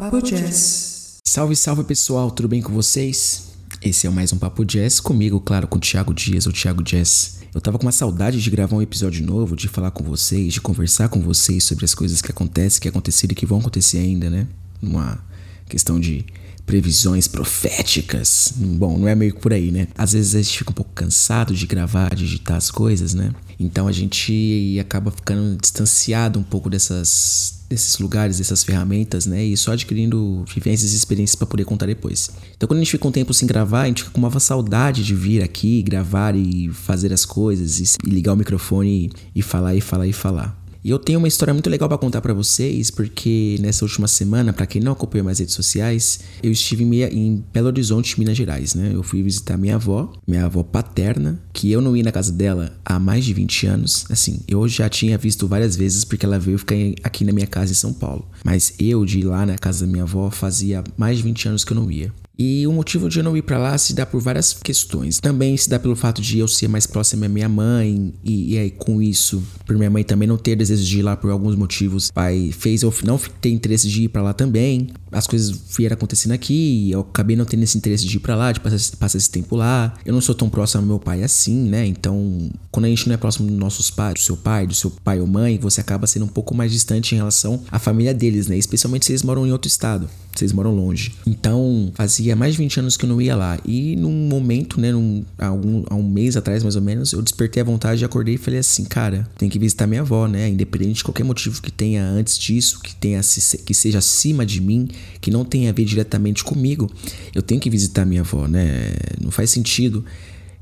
Papo Jazz. Salve, salve pessoal, tudo bem com vocês? Esse é mais um Papo Jazz comigo, claro, com o Thiago Dias, o Thiago Jazz. Eu tava com uma saudade de gravar um episódio novo, de falar com vocês, de conversar com vocês sobre as coisas que acontecem, que aconteceram e que vão acontecer ainda, né? Uma questão de previsões proféticas. Bom, não é meio por aí, né? Às vezes a gente fica um pouco cansado de gravar, digitar as coisas, né? Então a gente acaba ficando distanciado um pouco dessas desses lugares, dessas ferramentas, né? E só adquirindo vivências e experiências para poder contar depois. Então quando a gente fica um tempo sem gravar, a gente fica com uma saudade de vir aqui, gravar e fazer as coisas, e ligar o microfone e falar e falar e falar. E eu tenho uma história muito legal para contar para vocês, porque nessa última semana, para quem não acompanha mais redes sociais, eu estive em Belo Horizonte, Minas Gerais, né? Eu fui visitar minha avó, minha avó paterna, que eu não ia na casa dela há mais de 20 anos. Assim, eu já tinha visto várias vezes porque ela veio ficar aqui na minha casa em São Paulo. Mas eu de ir lá na casa da minha avó fazia mais de 20 anos que eu não ia. E o motivo de eu não ir para lá se dá por várias questões. Também se dá pelo fato de eu ser mais próximo da minha mãe e, e aí com isso, por minha mãe também não ter desejo de ir lá por alguns motivos, pai fez eu não ter interesse de ir para lá também. As coisas vieram acontecendo aqui, eu acabei não tendo esse interesse de ir para lá, de passar, passar esse tempo lá. Eu não sou tão próximo ao meu pai assim, né? Então, quando a gente não é próximo dos nossos pais, do seu pai, do seu pai ou mãe, você acaba sendo um pouco mais distante em relação à família deles, né? Especialmente se eles moram em outro estado, eles moram longe. Então, fazia mais de 20 anos que eu não ia lá. E num momento, né, num, há, um, há um mês atrás mais ou menos, eu despertei a vontade, acordei e falei assim, cara, tem que visitar minha avó, né? Independente de qualquer motivo que tenha antes disso, que tenha que seja acima de mim, que não tenha a ver diretamente comigo, eu tenho que visitar minha avó, né? Não faz sentido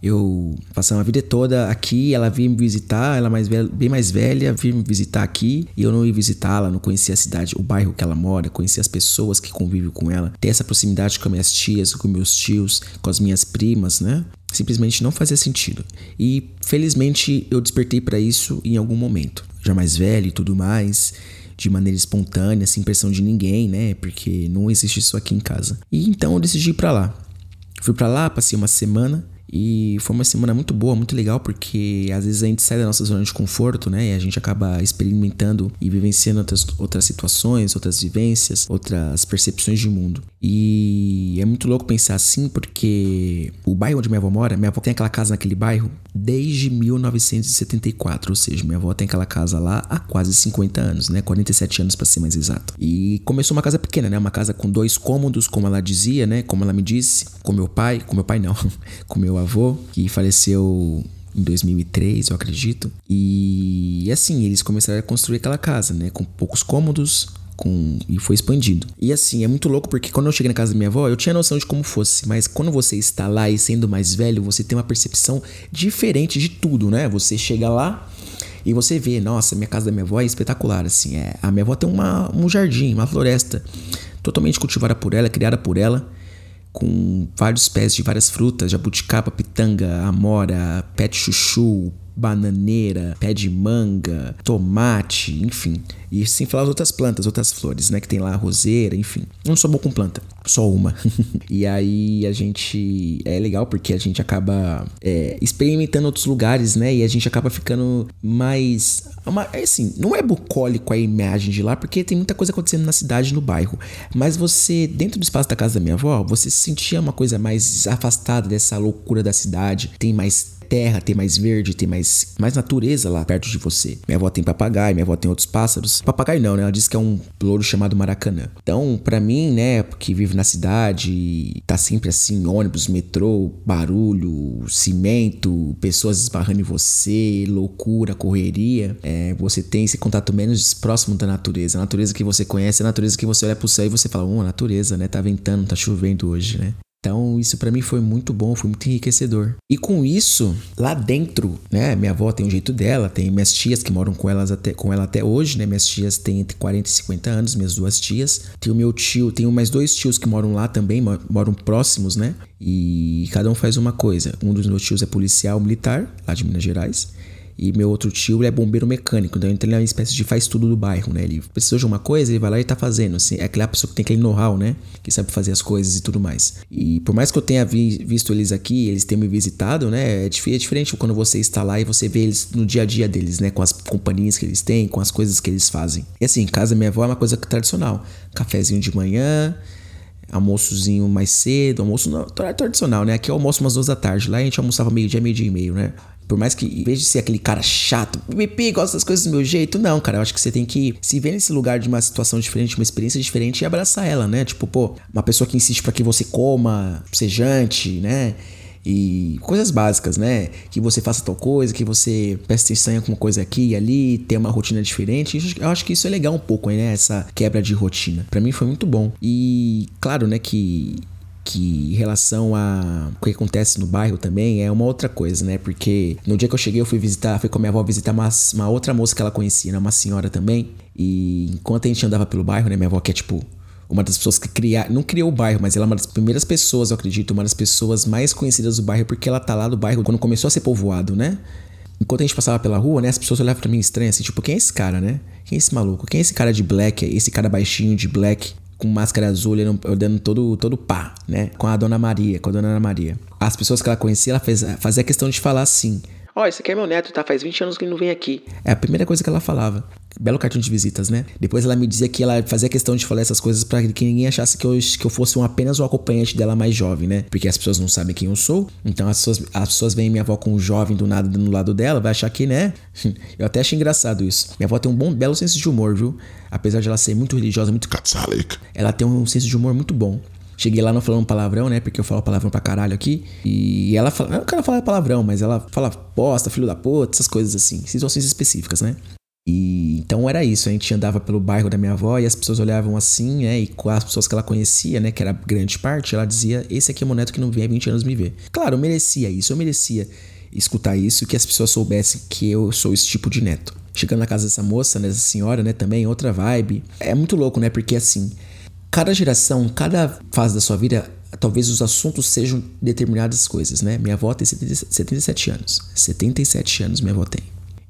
eu passei uma vida toda aqui, ela vinha me visitar, ela mais velha, bem mais velha, vinha me visitar aqui e eu não ia visitá-la, não conhecia a cidade, o bairro que ela mora, conhecia as pessoas que convivem com ela, ter essa proximidade com minhas tias, com meus tios, com as minhas primas, né? Simplesmente não fazia sentido. E felizmente eu despertei para isso em algum momento, já mais velho e tudo mais de maneira espontânea, sem pressão de ninguém, né? Porque não existe isso aqui em casa. E então eu decidi ir para lá. Fui para lá, passei uma semana e foi uma semana muito boa, muito legal, porque às vezes a gente sai da nossa zona de conforto, né? E a gente acaba experimentando e vivenciando outras, outras situações, outras vivências, outras percepções de mundo. E é muito louco pensar assim, porque o bairro onde minha avó mora, minha avó tem aquela casa naquele bairro desde 1974, ou seja, minha avó tem aquela casa lá há quase 50 anos, né? 47 anos para ser mais exato. E começou uma casa pequena, né? Uma casa com dois cômodos, como ela dizia, né? Como ela me disse, com meu pai, com meu pai não, com meu avô, que faleceu em 2003, eu acredito. E assim, eles começaram a construir aquela casa, né? Com poucos cômodos, com e foi expandido. E assim, é muito louco porque quando eu cheguei na casa da minha avó, eu tinha noção de como fosse, mas quando você está lá e sendo mais velho, você tem uma percepção diferente de tudo, né? Você chega lá e você vê, nossa, minha casa da minha avó é espetacular, assim, é, a minha avó tem uma, um jardim, uma floresta totalmente cultivada por ela, criada por ela com vários pés de várias frutas, jabuticaba, pitanga, amora, de chuchu, bananeira, pé de manga, tomate, enfim. E sem falar as outras plantas, outras flores, né? Que tem lá roseira, enfim. Não sou bom com planta, só uma. e aí a gente. É legal porque a gente acaba é, experimentando outros lugares, né? E a gente acaba ficando mais. Uma, é assim, não é bucólico a imagem de lá, porque tem muita coisa acontecendo na cidade, no bairro. Mas você, dentro do espaço da casa da minha avó, você se sentia uma coisa mais afastada dessa loucura da cidade. Tem mais terra, tem mais verde, tem mais, mais natureza lá perto de você. Minha avó tem papagaio, minha avó tem outros pássaros. Papagaio não, né? Ela disse que é um louro chamado maracanã. Então, para mim, né, que vive na cidade, tá sempre assim, ônibus, metrô, barulho, cimento, pessoas esbarrando em você, loucura, correria, é, você tem esse contato menos próximo da natureza. A natureza que você conhece, a natureza que você olha pro céu e você fala, oh, natureza, né? Tá ventando, tá chovendo hoje, né? Então, isso para mim foi muito bom, foi muito enriquecedor. E com isso, lá dentro, né, minha avó tem um jeito dela, tem minhas tias que moram com elas até com ela até hoje, né? Minhas tias têm entre 40 e 50 anos, minhas duas tias. Tem o meu tio, tenho mais dois tios que moram lá também, moram próximos, né? E cada um faz uma coisa. Um dos meus tios é policial militar, lá de Minas Gerais. E meu outro tio é bombeiro mecânico, então ele é uma espécie de faz tudo do bairro, né? Ele precisou de uma coisa, ele vai lá e tá fazendo. Assim, é aquela pessoa que tem aquele know-how, né? Que sabe fazer as coisas e tudo mais. E por mais que eu tenha vi, visto eles aqui, eles tenham me visitado, né? É, é diferente quando você está lá e você vê eles no dia a dia deles, né? Com as companhias que eles têm, com as coisas que eles fazem. E assim, casa minha avó é uma coisa tradicional. Cafézinho de manhã, almoçozinho mais cedo, almoço não, tradicional, né? Aqui eu almoço umas duas da tarde. Lá a gente almoçava meio-dia, meio-dia e meio, né? Por mais que, em vez de ser aquele cara chato, pipi, gosta das coisas do meu jeito, não, cara. Eu acho que você tem que se ver nesse lugar de uma situação diferente, uma experiência diferente e abraçar ela, né? Tipo, pô, uma pessoa que insiste para que você coma, seja jante, né? e coisas básicas, né? Que você faça tal coisa, que você preste atenção em alguma coisa aqui e ali, ter uma rotina diferente. Eu acho que isso é legal um pouco, né? Essa quebra de rotina. Para mim foi muito bom. E claro, né, que que em relação a o que acontece no bairro também é uma outra coisa, né? Porque no dia que eu cheguei eu fui visitar, fui com a minha avó visitar uma, uma outra moça que ela conhecia, né? uma senhora também. E enquanto a gente andava pelo bairro, né? Minha avó que é tipo uma das pessoas que cria, não criou o bairro, mas ela é uma das primeiras pessoas, eu acredito, uma das pessoas mais conhecidas do bairro, porque ela tá lá do bairro quando começou a ser povoado, né? Enquanto a gente passava pela rua, né, as pessoas olhavam pra mim estranho, assim, tipo, quem é esse cara, né? Quem é esse maluco? Quem é esse cara de black? Esse cara baixinho de black, com máscara azul, olhando todo, todo pá, né? Com a dona Maria, com a dona Ana Maria. As pessoas que ela conhecia, ela fez, fazia questão de falar assim: Ó, oh, esse aqui é meu neto, tá? Faz 20 anos que ele não vem aqui. É a primeira coisa que ela falava. Belo cartão de visitas, né? Depois ela me dizia que ela fazia questão de falar essas coisas para que ninguém achasse que eu, que eu fosse um, apenas um acompanhante dela mais jovem, né? Porque as pessoas não sabem quem eu sou. Então as pessoas, as pessoas veem minha avó com um jovem do nada no lado dela, vai achar que, né? Eu até acho engraçado isso. Minha avó tem um bom, belo senso de humor, viu? Apesar de ela ser muito religiosa, muito católica. Ela tem um senso de humor muito bom. Cheguei lá não falando palavrão, né? Porque eu falo palavrão pra caralho aqui. E ela fala. Não quero falar palavrão, mas ela fala bosta, filho da puta, essas coisas assim. Situações específicas, né? E então era isso, a gente andava pelo bairro da minha avó e as pessoas olhavam assim, né? E com as pessoas que ela conhecia, né? Que era grande parte, ela dizia: Esse aqui é o meu neto que não vem há 20 anos me ver. Claro, eu merecia isso, eu merecia escutar isso, que as pessoas soubessem que eu sou esse tipo de neto. Chegando na casa dessa moça, dessa senhora, né? Também, outra vibe. É muito louco, né? Porque assim, Cada geração, cada fase da sua vida, talvez os assuntos sejam determinadas coisas, né? Minha avó tem 77 anos. 77 anos minha avó tem.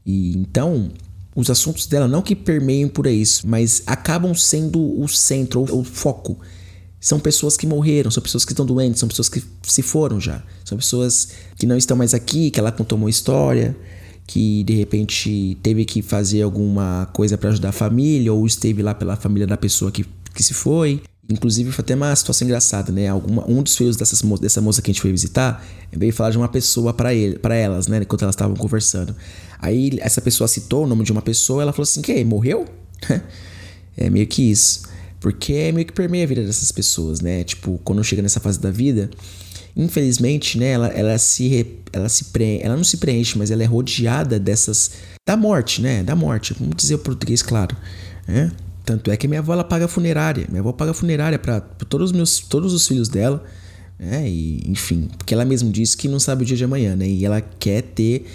E então, os assuntos dela não que permeiem por isso, mas acabam sendo o centro, o foco. São pessoas que morreram, são pessoas que estão doentes, são pessoas que se foram já. São pessoas que não estão mais aqui, que ela contou uma história, que de repente teve que fazer alguma coisa para ajudar a família, ou esteve lá pela família da pessoa que que se foi. Inclusive, foi até uma situação engraçada, né? Alguma, um dos filhos dessas, dessa moça que a gente foi visitar veio falar de uma pessoa para ele, para elas, né? Enquanto elas estavam conversando. Aí essa pessoa citou o nome de uma pessoa, ela falou assim: que morreu? é meio que isso. Porque é meio que permeia a vida dessas pessoas, né? Tipo, quando chega nessa fase da vida, infelizmente, né? Ela, ela se ela se ela não se preenche, mas ela é rodeada dessas da morte, né? Da morte. Vamos dizer o português claro, né? Tanto é que minha avó ela paga funerária. Minha avó paga funerária para todos os meus todos os filhos dela, né? E enfim, porque ela mesma disse que não sabe o dia de amanhã, né? E ela quer ter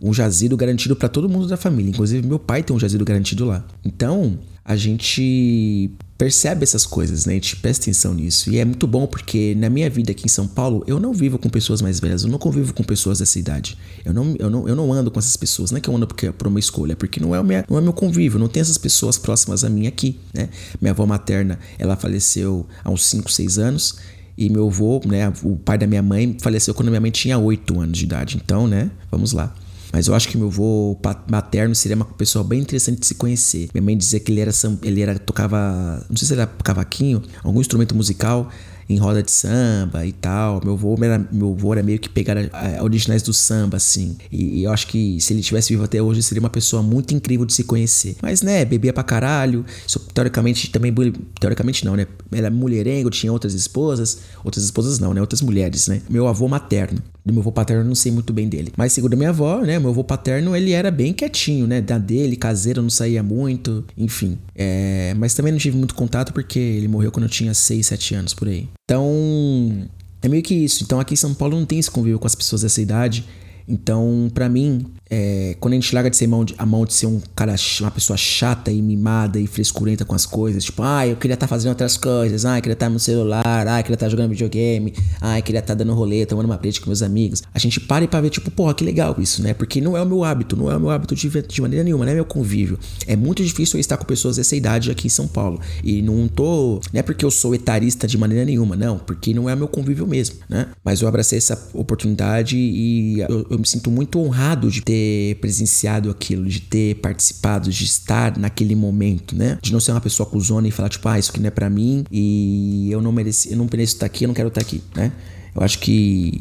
um jazido garantido para todo mundo da família, inclusive meu pai tem um jazido garantido lá. Então, a gente percebe essas coisas, né? A gente presta atenção nisso. E é muito bom porque na minha vida aqui em São Paulo, eu não vivo com pessoas mais velhas, eu não convivo com pessoas dessa idade. Eu não, eu não, eu não ando com essas pessoas, não é que eu ando porque, por uma escolha, porque não é, o minha, não é meu convívio, não tem essas pessoas próximas a mim aqui, né? Minha avó materna, ela faleceu há uns 5, 6 anos. E meu avô, né, o pai da minha mãe, faleceu quando minha mãe tinha 8 anos de idade. Então, né, vamos lá. Mas eu acho que meu avô materno seria uma pessoa bem interessante de se conhecer. Minha mãe dizia que ele era, ele era tocava, não sei se era cavaquinho, algum instrumento musical em roda de samba e tal. Meu avô era, meu avô era meio que pegar a originais do samba, assim. E, e, eu acho que se ele tivesse vivo até hoje, seria uma pessoa muito incrível de se conhecer. Mas, né, bebia pra caralho. Isso, teoricamente, também. Teoricamente não, né? Era mulherengo, tinha outras esposas. Outras esposas não, né? Outras mulheres, né? Meu avô materno. Do meu avô paterno, não sei muito bem dele. Mas segundo a minha avó, né? Meu avô paterno, ele era bem quietinho, né? Da dele, caseiro, não saía muito. Enfim. É... Mas também não tive muito contato porque ele morreu quando eu tinha 6, 7 anos por aí. Então, é meio que isso. Então, aqui em São Paulo não tem esse convívio com as pessoas dessa idade. Então, para mim, é, quando a gente larga de ser mão de, a mão de ser um cara, uma pessoa chata e mimada e frescurenta com as coisas, tipo, ah, eu queria estar tá fazendo outras coisas, ah, eu queria estar tá no celular, ah, eu queria estar tá jogando videogame, ah, eu queria estar tá dando rolê, tomando uma preta com meus amigos. A gente para e para ver, tipo, porra, que legal isso, né? Porque não é o meu hábito, não é o meu hábito de, de maneira nenhuma, não é meu convívio. É muito difícil eu estar com pessoas dessa idade aqui em São Paulo. E não tô. Não é porque eu sou etarista de maneira nenhuma, não, porque não é meu convívio mesmo, né? Mas eu abracei essa oportunidade e eu, eu me sinto muito honrado de ter presenciado aquilo, de ter participado, de estar naquele momento, né? De não ser uma pessoa cuzona e falar, tipo, ah, isso aqui não é para mim e eu não mereci, eu não mereço estar aqui, eu não quero estar aqui, né? Eu acho que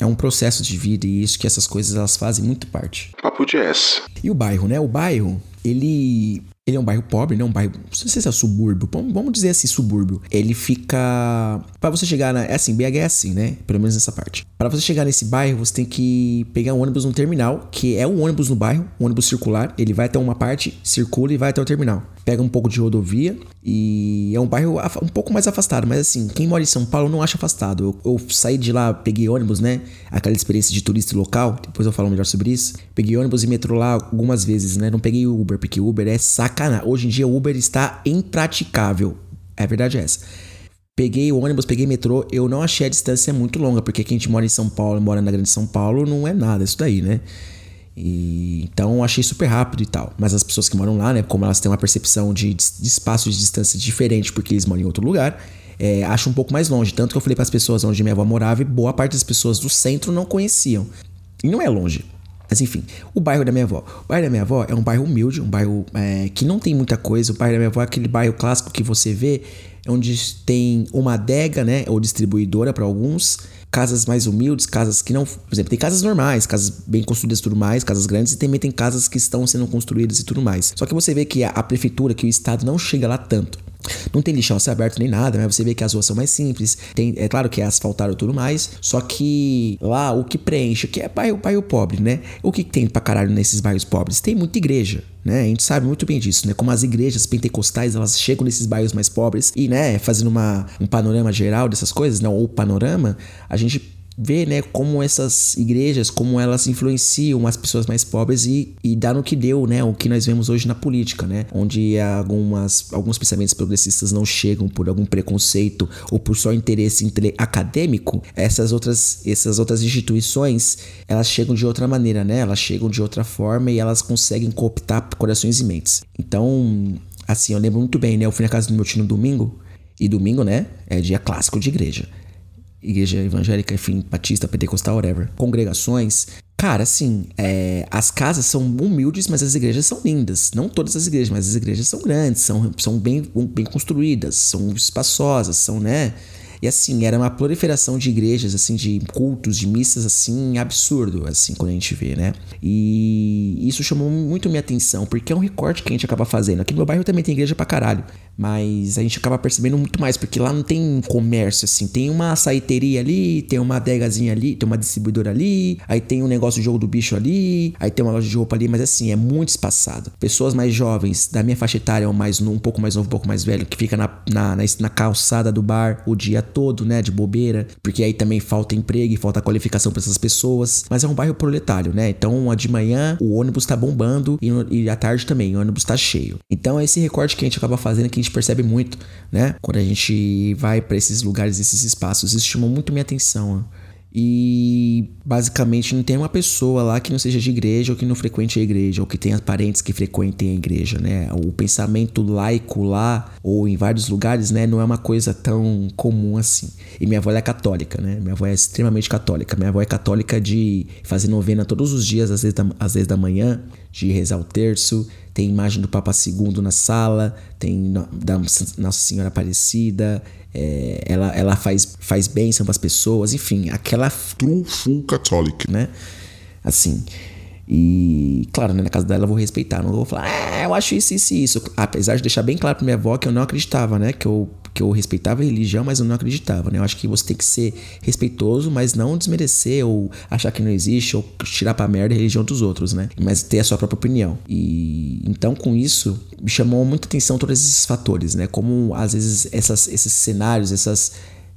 é um processo de vida e isso que essas coisas elas fazem muito parte. Papo jazz. E o bairro, né? O bairro, ele ele é um bairro pobre, né? Um bairro. Não sei se é subúrbio. Vamos dizer assim, subúrbio. Ele fica. Para você chegar na. É assim, BH é assim, né? Pelo menos nessa parte. Para você chegar nesse bairro, você tem que pegar um ônibus no terminal, que é um ônibus no bairro, um ônibus circular. Ele vai até uma parte, circula e vai até o terminal pega um pouco de rodovia e é um bairro um pouco mais afastado, mas assim, quem mora em São Paulo não acha afastado. Eu, eu, saí de lá, peguei ônibus, né? Aquela experiência de turista local, depois eu falo melhor sobre isso. Peguei ônibus e metrô lá algumas vezes, né? Não peguei Uber, porque Uber é sacanagem. Hoje em dia o Uber está impraticável. É verdade essa. Peguei o ônibus, peguei metrô, eu não achei a distância muito longa, porque quem mora em São Paulo, mora na Grande São Paulo, não é nada isso daí, né? E, então achei super rápido e tal. Mas as pessoas que moram lá, né, como elas têm uma percepção de, de espaço de distância diferente porque eles moram em outro lugar, é, acham um pouco mais longe. Tanto que eu falei para as pessoas onde minha avó morava e boa parte das pessoas do centro não conheciam. E não é longe. Mas enfim, o bairro da minha avó. O bairro da minha avó é um bairro humilde, um bairro é, que não tem muita coisa. O bairro da minha avó é aquele bairro clássico que você vê, onde tem uma adega, né, ou distribuidora para alguns casas mais humildes, casas que não. Por exemplo, tem casas normais, casas bem construídas e tudo mais, casas grandes, e também tem casas que estão sendo construídas e tudo mais. Só que você vê que a, prefeitura, que o Estado não chega lá tanto. Não tem lixão a aberto nem nada, mas você vê que as ruas são mais simples. Tem, é claro que é asfaltado e tudo mais. Só que lá o que preenche, que é bairro, bairro pobre, né? O que tem pra caralho nesses bairros pobres? Tem muita igreja. Né? A gente sabe muito bem disso, né? Como as igrejas pentecostais, elas chegam nesses bairros mais pobres e, né, fazendo uma, um panorama geral dessas coisas, não, ou panorama, a gente ver, né, como essas igrejas, como elas influenciam as pessoas mais pobres e, e dá no que deu, né, o que nós vemos hoje na política, né, onde algumas, alguns pensamentos progressistas não chegam por algum preconceito ou por só interesse acadêmico, essas outras, essas outras instituições, elas chegam de outra maneira, né, elas chegam de outra forma e elas conseguem cooptar corações e mentes. Então, assim, eu lembro muito bem, né, eu fui na casa do meu tio no domingo, e domingo, né, é dia clássico de igreja igreja evangélica, enfim, batista, pentecostal, whatever, congregações. Cara, assim, é, as casas são humildes, mas as igrejas são lindas. Não todas as igrejas, mas as igrejas são grandes, são, são bem, bem construídas, são espaçosas, são, né? E assim, era uma proliferação de igrejas, assim, de cultos, de missas, assim, absurdo, assim, quando a gente vê, né? E isso chamou muito minha atenção, porque é um recorte que a gente acaba fazendo. Aqui no meu bairro também tem igreja pra caralho. Mas a gente acaba percebendo muito mais, porque lá não tem comércio, assim. Tem uma açaiteria ali, tem uma adegazinha ali, tem uma distribuidora ali, aí tem um negócio de jogo do bicho ali, aí tem uma loja de roupa ali, mas assim, é muito espaçado. Pessoas mais jovens, da minha faixa etária, ou mais, um pouco mais novo, um pouco mais velho, que fica na, na, na, na calçada do bar o dia todo, né, de bobeira, porque aí também falta emprego e falta qualificação para essas pessoas. Mas é um bairro proletário, né? Então, de manhã o ônibus tá bombando e, e à tarde também o ônibus tá cheio. Então, é esse recorte que a gente acaba fazendo que gente percebe muito, né? Quando a gente vai para esses lugares, esses espaços, isso chamou muito minha atenção. E basicamente não tem uma pessoa lá que não seja de igreja ou que não frequente a igreja, ou que tenha parentes que frequentem a igreja, né? O pensamento laico lá, ou em vários lugares, né, não é uma coisa tão comum assim. E minha avó é católica, né? Minha avó é extremamente católica. Minha avó é católica de fazer novena todos os dias, às vezes da, às vezes da manhã, de rezar o terço, tem imagem do Papa II na sala, tem da Nossa Senhora Aparecida, é, ela, ela faz, faz bênção para as pessoas, enfim, aquela. True full catholic. Né? Assim. E, claro, né, na casa dela eu vou respeitar, não vou falar, ah, eu acho isso, isso isso. Apesar de deixar bem claro pra minha avó que eu não acreditava, né? Que eu, que eu respeitava a religião, mas eu não acreditava, né? Eu acho que você tem que ser respeitoso, mas não desmerecer ou achar que não existe ou tirar pra merda a religião dos outros, né? Mas ter a sua própria opinião. E então, com isso, me chamou muita atenção todos esses fatores, né? Como às vezes essas, esses cenários, essas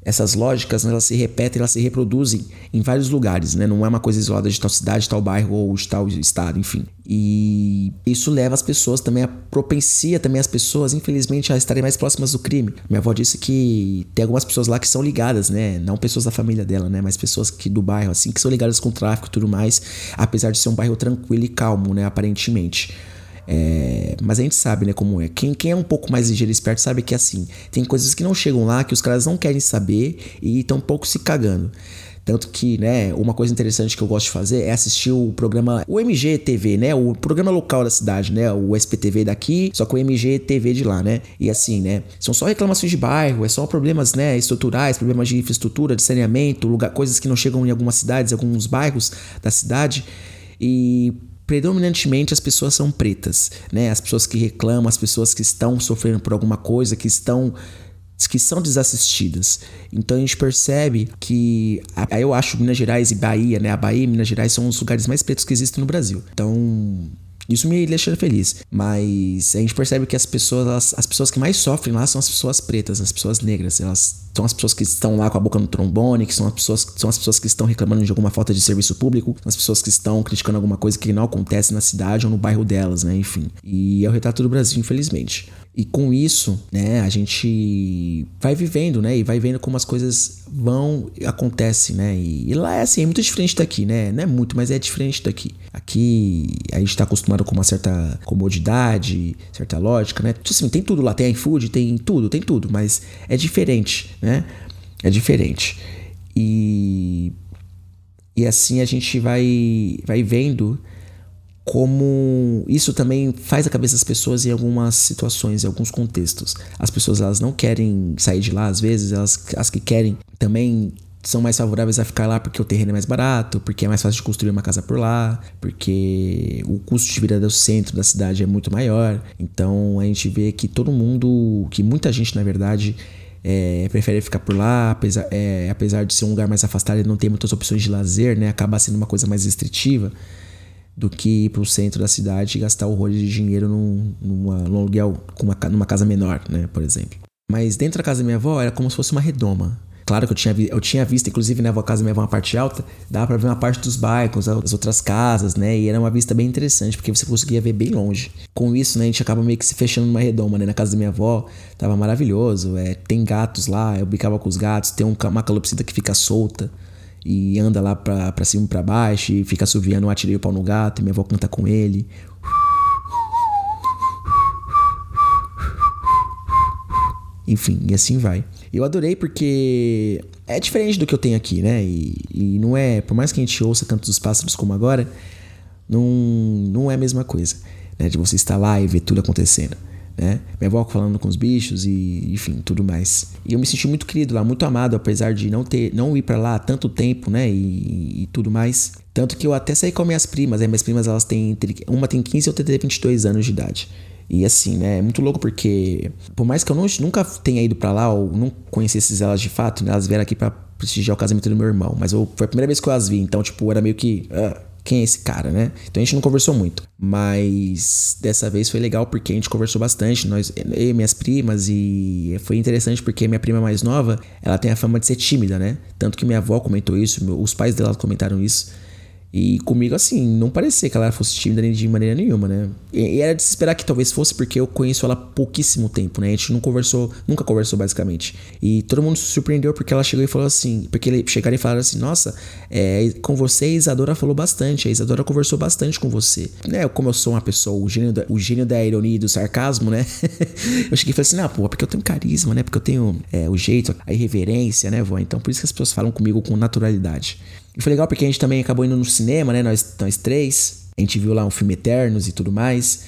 essas lógicas elas se repetem, elas se reproduzem em vários lugares, né? Não é uma coisa isolada de tal cidade, tal bairro ou de tal estado, enfim. E isso leva as pessoas também a propencia também as pessoas, infelizmente, a estarem mais próximas do crime. Minha avó disse que tem algumas pessoas lá que são ligadas, né? Não pessoas da família dela, né? Mas pessoas que do bairro, assim, que são ligadas com o tráfico e tudo mais, apesar de ser um bairro tranquilo e calmo, né? Aparentemente. É, mas a gente sabe, né, como é. Quem, quem é um pouco mais ligeiro e esperto sabe que assim, tem coisas que não chegam lá, que os caras não querem saber e estão um pouco se cagando. Tanto que, né, uma coisa interessante que eu gosto de fazer é assistir o programa, o MGTV, né, o programa local da cidade, né, o SPTV daqui, só com o MGTV de lá, né. E assim, né, são só reclamações de bairro, é só problemas, né, estruturais, problemas de infraestrutura, de saneamento, lugar, coisas que não chegam em algumas cidades, alguns bairros da cidade. E predominantemente as pessoas são pretas, né? As pessoas que reclamam, as pessoas que estão sofrendo por alguma coisa, que estão que são desassistidas. Então a gente percebe que eu acho Minas Gerais e Bahia, né? A Bahia e Minas Gerais são os lugares mais pretos que existem no Brasil. Então isso me deixa feliz. Mas a gente percebe que as pessoas, elas, as pessoas que mais sofrem lá são as pessoas pretas, as pessoas negras. Elas são as pessoas que estão lá com a boca no trombone, que são as pessoas, são as pessoas que estão reclamando de alguma falta de serviço público, são as pessoas que estão criticando alguma coisa que não acontece na cidade ou no bairro delas, né? Enfim. E é o retrato do Brasil, infelizmente. E com isso, né, a gente vai vivendo, né, e vai vendo como as coisas vão acontecem, né? E, e, lá é assim, é muito diferente daqui, né? Não é muito, mas é diferente daqui. Aqui a gente tá acostumado com uma certa comodidade, certa lógica, né? Tipo assim, tem tudo lá, tem iFood, tem tudo, tem tudo, mas é diferente, né? É diferente. E e assim a gente vai vai vendo como isso também faz a cabeça das pessoas em algumas situações, em alguns contextos. As pessoas elas não querem sair de lá, às vezes elas as que querem também são mais favoráveis a ficar lá porque o terreno é mais barato, porque é mais fácil de construir uma casa por lá, porque o custo de vida do centro da cidade é muito maior. Então a gente vê que todo mundo, que muita gente na verdade é, prefere ficar por lá, apesar, é, apesar de ser um lugar mais afastado e não ter muitas opções de lazer, né? Acaba sendo uma coisa mais restritiva do que ir para o centro da cidade e gastar horrores de dinheiro num, numa, num aluguel com uma, numa casa menor, né, por exemplo. Mas dentro da casa da minha avó era como se fosse uma redoma. Claro que eu tinha, eu tinha visto, inclusive na casa da minha avó, uma parte alta, dava para ver uma parte dos bairros, as outras casas, né? E era uma vista bem interessante, porque você conseguia ver bem longe. Com isso, né, a gente acaba meio que se fechando numa redoma, né? Na casa da minha avó, tava maravilhoso. É, tem gatos lá, eu brincava com os gatos, tem um, uma calopsita que fica solta e anda lá pra, pra cima e pra baixo e fica assoviando, atirei o pau no gato, e minha avó canta com ele. Enfim, e assim vai. Eu adorei porque é diferente do que eu tenho aqui, né? E, e não é, por mais que a gente ouça cantos dos pássaros como agora, não, não é a mesma coisa, né? De você estar lá e ver tudo acontecendo né? Minha avó falando com os bichos e, enfim, tudo mais. E eu me senti muito querido lá, muito amado, apesar de não ter, não ir para lá há tanto tempo, né? E, e, tudo mais. Tanto que eu até saí com minhas primas, né? Minhas primas, elas têm entre, uma tem 15 e outra tem 22 anos de idade. E assim, né? É muito louco porque, por mais que eu não, nunca tenha ido para lá ou não conhecesse elas de fato, né? Elas vieram aqui para prestigiar o casamento do meu irmão. Mas eu, foi a primeira vez que eu as vi, então, tipo, era meio que. Uh, quem é esse cara, né? Então a gente não conversou muito. Mas dessa vez foi legal porque a gente conversou bastante, nós, e minhas primas, e foi interessante porque minha prima mais nova, ela tem a fama de ser tímida, né? Tanto que minha avó comentou isso, os pais dela comentaram isso. E comigo, assim, não parecia que ela fosse tímida de maneira nenhuma, né? E, era de se esperar que talvez fosse porque eu conheço ela há pouquíssimo tempo, né? A gente não conversou, nunca conversou basicamente. E todo mundo se surpreendeu porque ela chegou e falou assim: porque chegaram e falaram assim: Nossa, é, com você a Isadora falou bastante, a Isadora conversou bastante com você. Né? Como eu sou uma pessoa, o gênio da, o gênio da ironia e do sarcasmo, né? eu cheguei e falei assim: Ah, pô, porque eu tenho carisma, né? Porque eu tenho é, o jeito, a irreverência, né, vó? Então por isso que as pessoas falam comigo com naturalidade. E foi legal porque a gente também acabou indo no cinema, né? Nós, nós três. A gente viu lá um filme Eternos e tudo mais.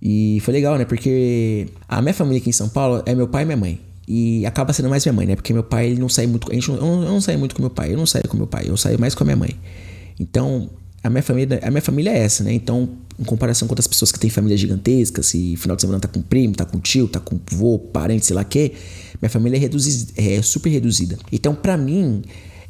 E foi legal, né? Porque a minha família aqui em São Paulo é meu pai e minha mãe. E acaba sendo mais minha mãe, né? Porque meu pai ele não sai muito. A gente não, eu não saio muito com meu pai. Eu não saio com meu pai. Eu saio mais com a minha mãe. Então, a minha família, a minha família é essa, né? Então, em comparação com outras pessoas que têm famílias gigantescas, e final de semana tá com primo, tá com tio, tá com vô, parente, sei lá o quê, minha família é, reduzi, é super reduzida. Então, para mim,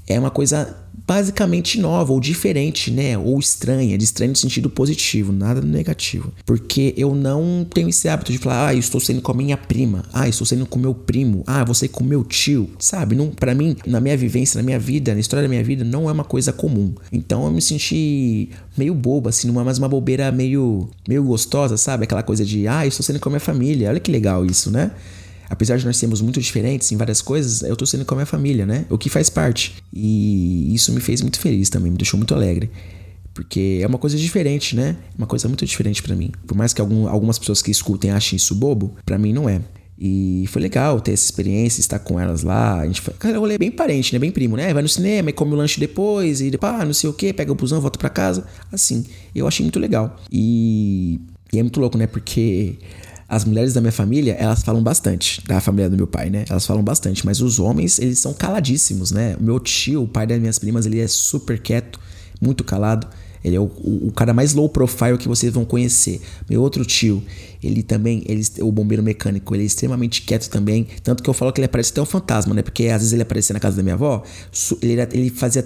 é uma coisa basicamente nova ou diferente, né? Ou estranha, de estranho no sentido positivo, nada negativo. Porque eu não tenho esse hábito de falar, ah, eu estou saindo com a minha prima, ah, estou saindo com meu primo, ah, você com meu tio, sabe? Não, para mim, na minha vivência, na minha vida, na história da minha vida, não é uma coisa comum. Então eu me senti meio boba, assim, numa mais uma bobeira meio, meio gostosa, sabe? Aquela coisa de, ah, eu estou saindo com a minha família, olha que legal isso, né? Apesar de nós sermos muito diferentes em várias coisas, eu tô sendo com a minha família, né? O que faz parte. E isso me fez muito feliz também, me deixou muito alegre. Porque é uma coisa diferente, né? Uma coisa muito diferente para mim. Por mais que algum, algumas pessoas que escutem achem isso bobo, para mim não é. E foi legal ter essa experiência, estar com elas lá. A gente foi. Cara, rolê bem parente, né? Bem primo, né? Vai no cinema e come o lanche depois, e pá, não sei o que, pega o busão, volta para casa. Assim, eu achei muito legal. E, e é muito louco, né? Porque as mulheres da minha família, elas falam bastante, da família do meu pai, né? Elas falam bastante, mas os homens, eles são caladíssimos, né? O meu tio, o pai das minhas primas, ele é super quieto, muito calado. Ele é o, o, o, cara mais low profile que vocês vão conhecer. Meu outro tio, ele também, ele, o bombeiro mecânico, ele é extremamente quieto também. Tanto que eu falo que ele parece até um fantasma, né? Porque às vezes ele aparecia na casa da minha avó, ele, ele fazia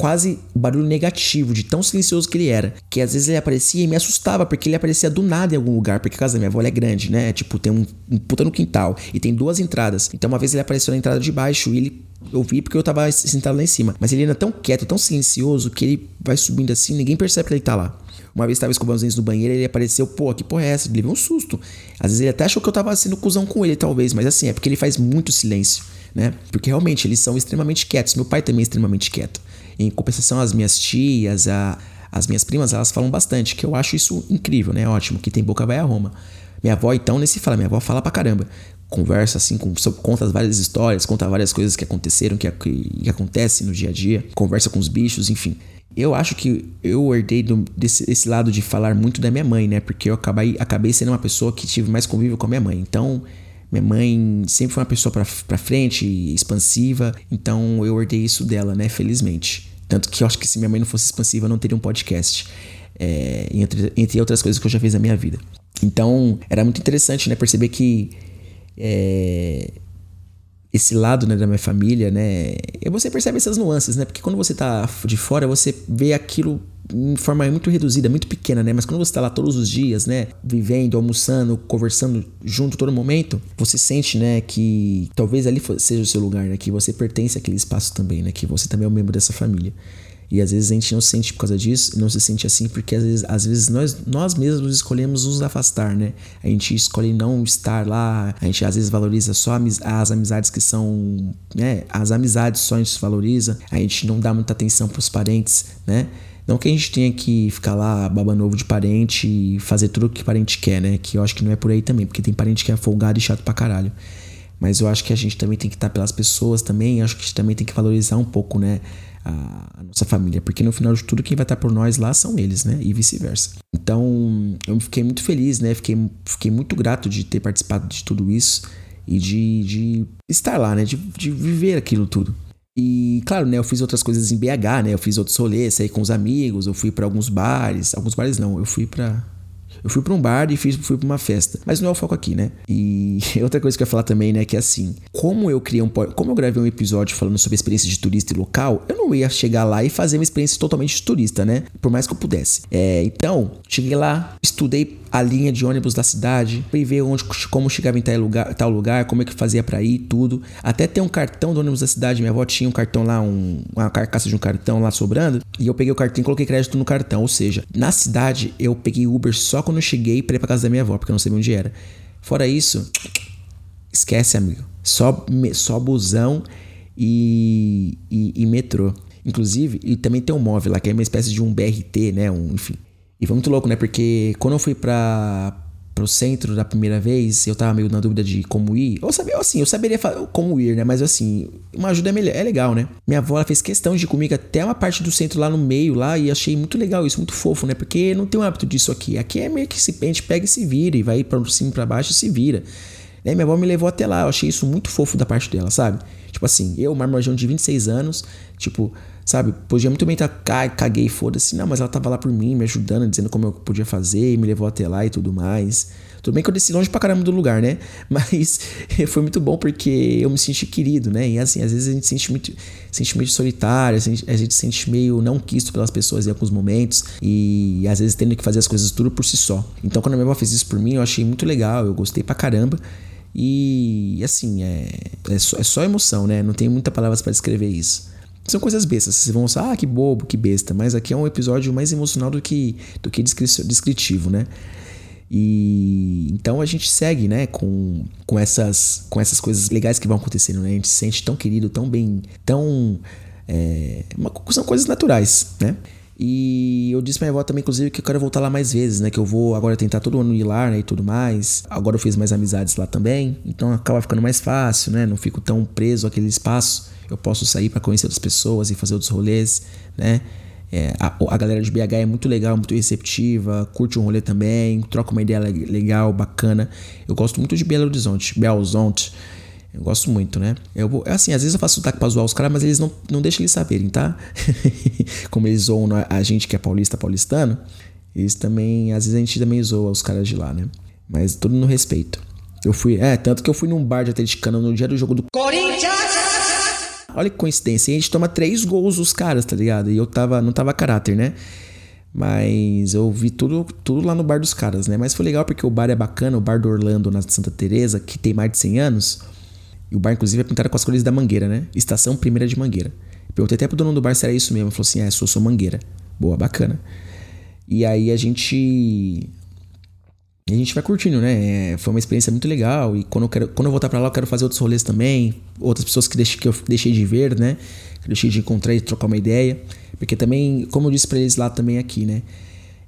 quase barulho negativo, de tão silencioso que ele era. Que às vezes ele aparecia e me assustava, porque ele aparecia do nada em algum lugar, porque a casa da minha avó é grande, né? Tipo, tem um, um puta no quintal e tem duas entradas. Então uma vez ele apareceu na entrada de baixo e ele eu vi porque eu tava sentado lá em cima. Mas ele ainda é tão quieto, tão silencioso, que ele vai subindo assim, ninguém percebe que ele tá lá. Uma vez tava escovando os dentes no banheiro, ele apareceu, pô, que porra é essa? Ele levou um susto. Às vezes ele até achou que eu tava sendo cuzão com ele, talvez, mas assim, é porque ele faz muito silêncio, né? Porque realmente eles são extremamente quietos. Meu pai também é extremamente quieto. Em compensação, as minhas tias, a, as minhas primas, elas falam bastante, que eu acho isso incrível, né? Ótimo, que tem boca vai a Roma. Minha avó, então, nem se fala, minha avó fala pra caramba. Conversa assim, com, conta várias histórias, conta várias coisas que aconteceram, que, que, que acontecem no dia a dia, conversa com os bichos, enfim. Eu acho que eu herdei do, desse, desse lado de falar muito da minha mãe, né? Porque eu acabei, acabei sendo uma pessoa que tive mais convívio com a minha mãe. Então, minha mãe sempre foi uma pessoa pra, pra frente, expansiva. Então, eu herdei isso dela, né? Felizmente. Tanto que eu acho que se minha mãe não fosse expansiva, eu não teria um podcast. É, entre, entre outras coisas que eu já fiz na minha vida. Então, era muito interessante, né? Perceber que é, esse lado né, da minha família, né? E você percebe essas nuances, né? Porque quando você tá de fora, você vê aquilo em forma muito reduzida, muito pequena, né? Mas quando você está lá todos os dias, né? Vivendo, almoçando, conversando junto todo momento, você sente, né? Que talvez ali seja o seu lugar, né? Que você pertence àquele espaço também, né? Que você também é um membro dessa família. E às vezes a gente não se sente por causa disso, não se sente assim porque às vezes, às vezes nós, nós mesmos escolhemos nos afastar, né? A gente escolhe não estar lá, a gente às vezes valoriza só as amizades que são, né? As amizades só a gente valoriza, a gente não dá muita atenção para os parentes, né? Não que a gente tenha que ficar lá babando ovo de parente e fazer tudo o que parente quer, né? Que eu acho que não é por aí também, porque tem parente que é folgado e chato pra caralho. Mas eu acho que a gente também tem que estar pelas pessoas também, acho que a gente também tem que valorizar um pouco, né? A, a, nossa família, porque no final de tudo quem vai estar por nós lá são eles, né? E vice-versa. Então, eu fiquei muito feliz, né? Fiquei, fiquei muito grato de ter participado de tudo isso e de, de estar lá, né? De, de viver aquilo tudo. E, claro, né, eu fiz outras coisas em BH, né? Eu fiz outros rolês, saí com os amigos, eu fui para alguns bares. Alguns bares não, eu fui para eu fui para um bar e fiz, fui para uma festa. Mas não é o foco aqui, né? E outra coisa que eu ia falar também, né, que é assim, como eu criei um como eu gravei um episódio falando sobre a experiência de turista e local, eu não ia chegar lá e fazer uma experiência totalmente de turista, né? Por mais que eu pudesse. É, então, cheguei lá, estudei a linha de ônibus da cidade, fui ver onde, como chegava em tal lugar, tal lugar, como é que fazia para ir, tudo. Até ter um cartão do ônibus da cidade. Minha avó tinha um cartão lá, um, uma carcaça de um cartão lá sobrando. E eu peguei o cartão e coloquei crédito no cartão. Ou seja, na cidade eu peguei Uber só quando eu cheguei pra ir pra casa da minha avó, porque eu não sabia onde era. Fora isso, esquece, amigo. Só, só busão e, e, e metrô. Inclusive, e também tem um móvel lá, que é uma espécie de um BRT, né? Um, enfim. E foi muito louco, né? Porque quando eu fui pra, pro centro da primeira vez, eu tava meio na dúvida de como ir. Ou sabia, assim, eu saberia como ir, né? Mas assim, uma ajuda é, melhor, é legal, né? Minha avó fez questão de ir comigo até uma parte do centro lá no meio lá e achei muito legal isso, muito fofo, né? Porque não tem um hábito disso aqui. Aqui é meio que se a gente pega e se vira e vai para cima para baixo e se vira. Né? Minha avó me levou até lá, eu achei isso muito fofo da parte dela, sabe? Tipo assim, eu, marmorjão de 26 anos, tipo, Sabe? Podia muito bem estar tá, caguei, foda-se. Não, mas ela tava lá por mim, me ajudando, dizendo como eu podia fazer, me levou até lá e tudo mais. Tudo bem que eu desci longe pra caramba do lugar, né? Mas foi muito bom porque eu me senti querido, né? E assim, às vezes a gente se sente muito, sente meio solitário, a gente, a gente se sente meio não quisto pelas pessoas em alguns momentos e às vezes tendo que fazer as coisas tudo por si só. Então quando a minha avó fez isso por mim, eu achei muito legal, eu gostei pra caramba. E assim, é, é, só, é só emoção, né? Não tem muitas palavras para descrever isso. São coisas bestas. Vocês vão pensar, ah, que bobo, que besta. Mas aqui é um episódio mais emocional do que, do que descritivo, né? E então a gente segue, né, com, com, essas, com essas coisas legais que vão acontecendo, né? A gente se sente tão querido, tão bem, tão. É, uma, são coisas naturais, né? E eu disse pra minha avó também, inclusive, que eu quero voltar lá mais vezes, né? Que eu vou agora tentar todo ano ir lá, né? E tudo mais. Agora eu fiz mais amizades lá também. Então acaba ficando mais fácil, né? Não fico tão preso àquele espaço. Eu posso sair para conhecer outras pessoas e fazer outros rolês, né? É, a, a, galera de BH é muito legal, muito receptiva, curte um rolê também, troca uma ideia legal, bacana. Eu gosto muito de Belo Horizonte, Belo Horizonte. Eu gosto muito, né? Eu, assim, às vezes eu faço sotaque pra zoar os caras, mas eles não, não deixam eles saberem, tá? Como eles zoam a gente que é paulista, paulistano, eles também, às vezes a gente também zoa os caras de lá, né? Mas tudo no respeito. Eu fui, é, tanto que eu fui num bar de atleticano no dia do jogo do Corinthians! Olha que coincidência, a gente toma três gols os caras, tá ligado? E eu tava, não tava caráter, né? Mas eu vi tudo, tudo lá no bar dos caras, né? Mas foi legal porque o bar é bacana, o bar do Orlando na Santa Teresa, que tem mais de 100 anos. E o bar, inclusive, é pintado com as cores da Mangueira, né? Estação Primeira de Mangueira. Perguntei até pro dono do bar se era isso mesmo. Ele falou assim: é, sou, sou Mangueira. Boa, bacana. E aí a gente. A gente vai curtindo, né? É, foi uma experiência muito legal. E quando eu, quero, quando eu voltar para lá, eu quero fazer outros rolês também. Outras pessoas que, deixe, que eu deixei de ver, né? Que eu deixei de encontrar e trocar uma ideia. Porque também, como eu disse para eles lá também aqui, né?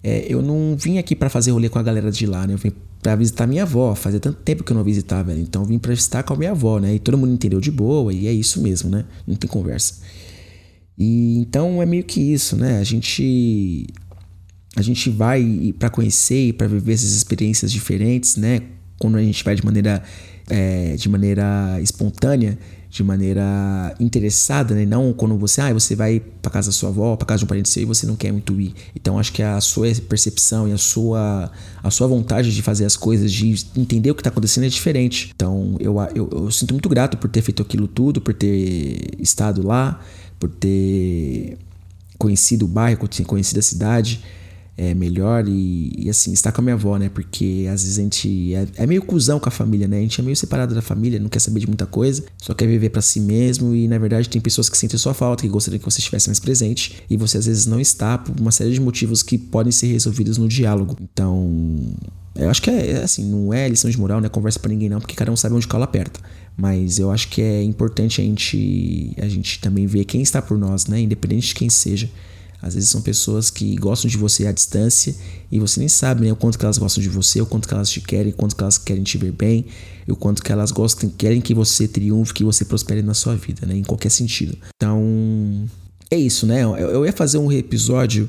É, eu não vim aqui para fazer rolê com a galera de lá, né? Eu vim para visitar minha avó. Fazia tanto tempo que eu não visitava, velho. Então vim para visitar com a minha avó, né? E todo mundo entendeu de boa, e é isso mesmo, né? Não tem conversa. E então é meio que isso, né? A gente a gente vai para conhecer e para viver essas experiências diferentes, né? Quando a gente vai de maneira é, de maneira espontânea, de maneira interessada, né? Não quando você, ah, você vai para casa da sua avó, para casa de um parente seu e você não quer muito ir. Então acho que a sua percepção e a sua a sua vontade de fazer as coisas, de entender o que está acontecendo é diferente. Então eu, eu, eu sinto muito grato por ter feito aquilo tudo, por ter estado lá, por ter conhecido o bairro, conhecido a cidade é, melhor e, e, assim, estar com a minha avó, né? Porque às vezes a gente é, é, meio cuzão com a família, né? A gente é meio separado da família, não quer saber de muita coisa, só quer viver para si mesmo e na verdade tem pessoas que sentem sua falta, que gostariam que você estivesse mais presente e você às vezes não está por uma série de motivos que podem ser resolvidos no diálogo. Então, eu acho que é, é assim, não é lição de moral, né? Conversa para ninguém não, porque cada um sabe onde cola aperta. Mas eu acho que é importante a gente, a gente também ver quem está por nós, né? Independente de quem seja. Às vezes são pessoas que gostam de você à distância e você nem sabe né, o quanto que elas gostam de você, o quanto que elas te querem, o quanto que elas querem te ver bem, o quanto que elas gostam, querem que você triunfe, que você prospere na sua vida, né, em qualquer sentido. Então, é isso, né? Eu, eu ia fazer um episódio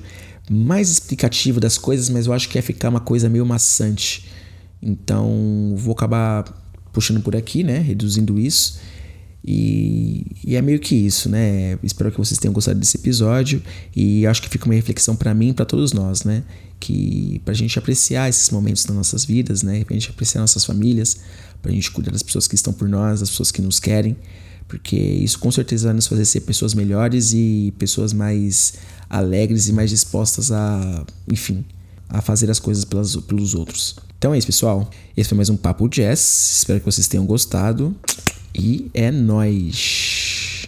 mais explicativo das coisas, mas eu acho que ia ficar uma coisa meio maçante. Então, vou acabar puxando por aqui, né, reduzindo isso. E, e, é meio que isso, né? Espero que vocês tenham gostado desse episódio e acho que fica uma reflexão para mim e para todos nós, né? Que pra gente apreciar esses momentos das nossas vidas, né? Pra gente apreciar nossas famílias, pra gente cuidar das pessoas que estão por nós, das pessoas que nos querem, porque isso com certeza vai nos fazer ser pessoas melhores e pessoas mais alegres e mais dispostas a, enfim, a fazer as coisas pelas, pelos outros. Então é isso, pessoal. Esse foi mais um Papo Jazz. Espero que vocês tenham gostado. E é nós.